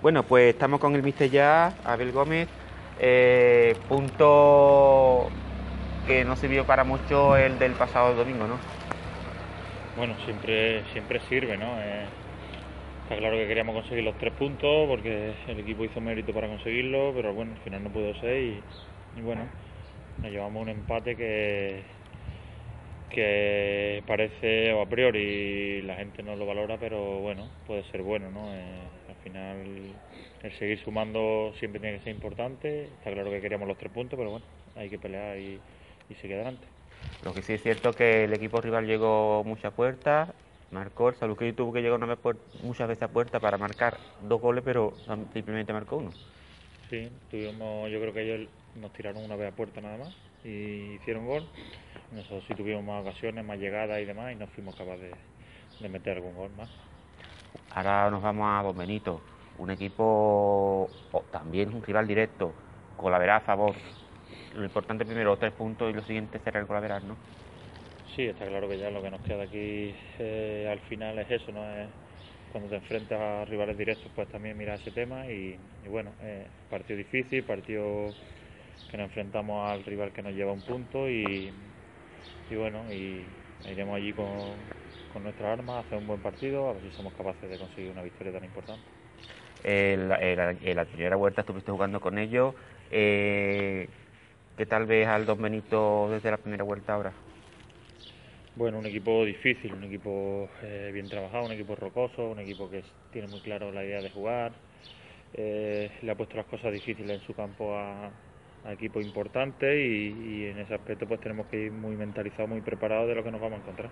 Bueno, pues estamos con el mister ya, Abel Gómez. Eh, punto que no sirvió para mucho el del pasado domingo, ¿no? Bueno, siempre, siempre sirve, ¿no? Eh, está claro que queríamos conseguir los tres puntos porque el equipo hizo mérito para conseguirlo, pero bueno, al final no pudo ser y, y bueno, nos llevamos un empate que, que parece, o a priori la gente no lo valora, pero bueno, puede ser bueno, ¿no? Eh, al final el seguir sumando siempre tiene que ser importante, está claro que queríamos los tres puntos, pero bueno, hay que pelear y, y seguir adelante. Lo que sí es cierto que el equipo rival llegó muchas puertas, marcó, el Saluquillo tuvo que llegar una vez muchas veces a puerta para marcar dos goles, pero simplemente marcó uno. Sí, tuvimos, yo creo que ellos nos tiraron una vez a puerta nada más y hicieron gol. Nosotros sí tuvimos más ocasiones, más llegadas y demás y no fuimos capaces de, de meter algún gol más. Ahora nos vamos a Don Benito, un equipo oh, también un rival directo, colaverar a favor. Lo importante primero, tres puntos y lo siguiente será el colaverar, ¿no? Sí, está claro que ya lo que nos queda aquí eh, al final es eso, ¿no? Es cuando te enfrentas a rivales directos, pues también mirar ese tema y, y bueno, eh, partido difícil, partido que nos enfrentamos al rival que nos lleva un punto y, y bueno, y iremos allí con, con nuestras armas a hacer un buen partido, a ver si somos capaces de conseguir una victoria tan importante. En la, en la primera vuelta estuviste jugando con ellos. Eh, ¿Qué tal ves al Don Benito desde la primera vuelta ahora? Bueno, un equipo difícil, un equipo eh, bien trabajado, un equipo rocoso, un equipo que tiene muy claro la idea de jugar. Eh, le ha puesto las cosas difíciles en su campo a, a equipos importantes y, y, en ese aspecto pues tenemos que ir muy mentalizados, muy preparados de lo que nos vamos a encontrar.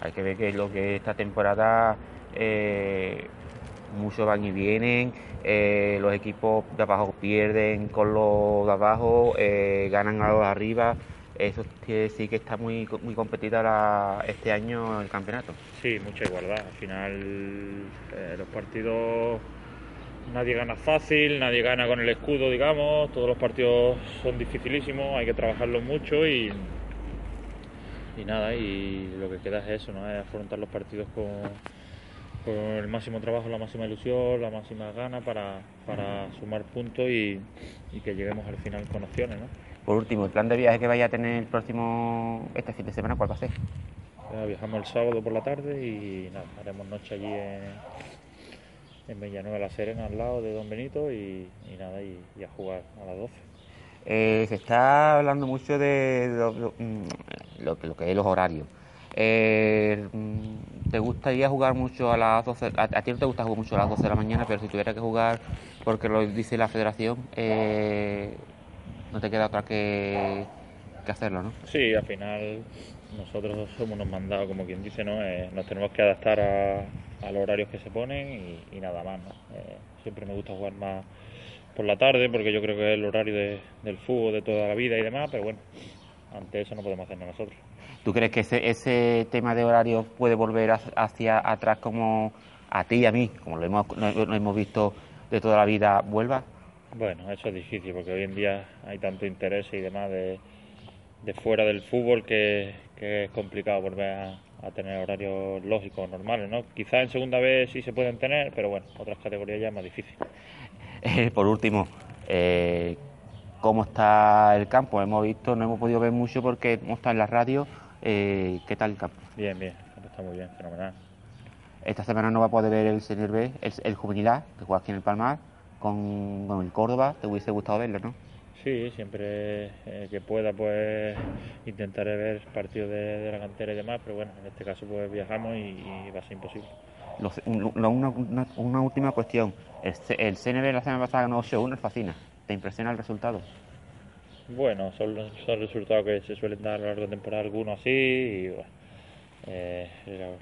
Hay que ver que lo que esta temporada eh, muchos van y vienen, eh, los equipos de abajo pierden con los de abajo, eh, ganan a los de arriba. Eso sí que está muy, muy competida la, este año el campeonato. Sí, mucha igualdad. Al final eh, los partidos nadie gana fácil, nadie gana con el escudo, digamos. Todos los partidos son dificilísimos, hay que trabajarlos mucho y, y nada, y lo que queda es eso, ¿no? Es afrontar los partidos con con el máximo trabajo, la máxima ilusión, la máxima gana para, para sumar puntos y, y, que lleguemos al final con opciones. ¿no? Por último, el plan de viaje que vaya a tener el próximo, este fin de semana, ¿cuál va a ser? Ya, viajamos el sábado por la tarde y nada, haremos noche allí en, en Villanueva la Serena, al lado de Don Benito y, y nada, y, y, a jugar a las 12. Eh, se está hablando mucho de lo, lo, lo, lo que es los horarios. Eh, ¿Te gustaría jugar mucho a las 12? A, a, ti no te gusta jugar mucho a las 12 de la mañana, pero si tuviera que jugar, porque lo dice la federación, eh, no te queda otra que, que, hacerlo, ¿no? Sí, al final nosotros somos unos mandados, como quien dice, ¿no? Eh, nos tenemos que adaptar a, a, los horarios que se ponen y, y nada más, ¿no? Eh, siempre me gusta jugar más por la tarde, porque yo creo que es el horario de, del fútbol de toda la vida y demás, pero bueno, ante eso no podemos hacernos nosotros. ¿Tú crees que ese, ese tema de horario puede volver hacia atrás como a ti y a mí, como lo hemos, lo hemos visto de toda la vida, vuelva? Bueno, eso es difícil porque hoy en día hay tanto interés y demás de, de fuera del fútbol que, que es complicado volver a, a, tener horarios lógicos, normales, ¿no? Quizás en segunda vez sí se pueden tener, pero bueno, otras categorías ya es más difícil. Eh, por último, eh, ¿cómo está el campo? Hemos visto, no hemos podido ver mucho porque hemos estado en la radio, eh, ¿Qué tal el campo? Bien, bien, está muy bien, fenomenal. Esta semana no va a poder ver el Senior B, el, el Juvenil A, que juega aquí en el Palmar, con, con, el Córdoba. ¿Te hubiese gustado verlo, no? Sí, siempre eh, que pueda, pues intentaré ver partidos de, de, la cantera y demás, pero bueno, en este caso pues viajamos y, y va a ser imposible. Los, una, una, una, última cuestión. El, el CNB la semana pasada ganó 8-1, fascina. ¿Te impresiona el resultado? Bueno, son, son resultados que se suelen dar a lo largo de temporada algunos así y bueno, Eh,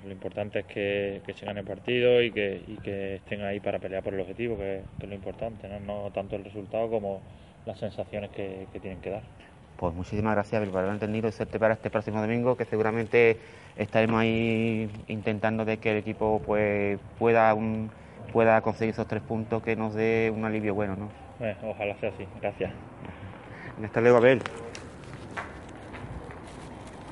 lo, importante es que, se gane el partido y que, que, estén ahí para pelear por el objetivo, que, es lo importante, ¿no? tanto el resultado como las sensaciones que, tienen que dar. Pues muchísimas gracias por haber entendido y serte para este próximo domingo, que seguramente estaremos ahí intentando de que el equipo pues pueda pueda conseguir esos tres puntos que nos dé un alivio bueno, ¿no? Eh, ojalá sea así. Gracias. Hasta luego, Abel.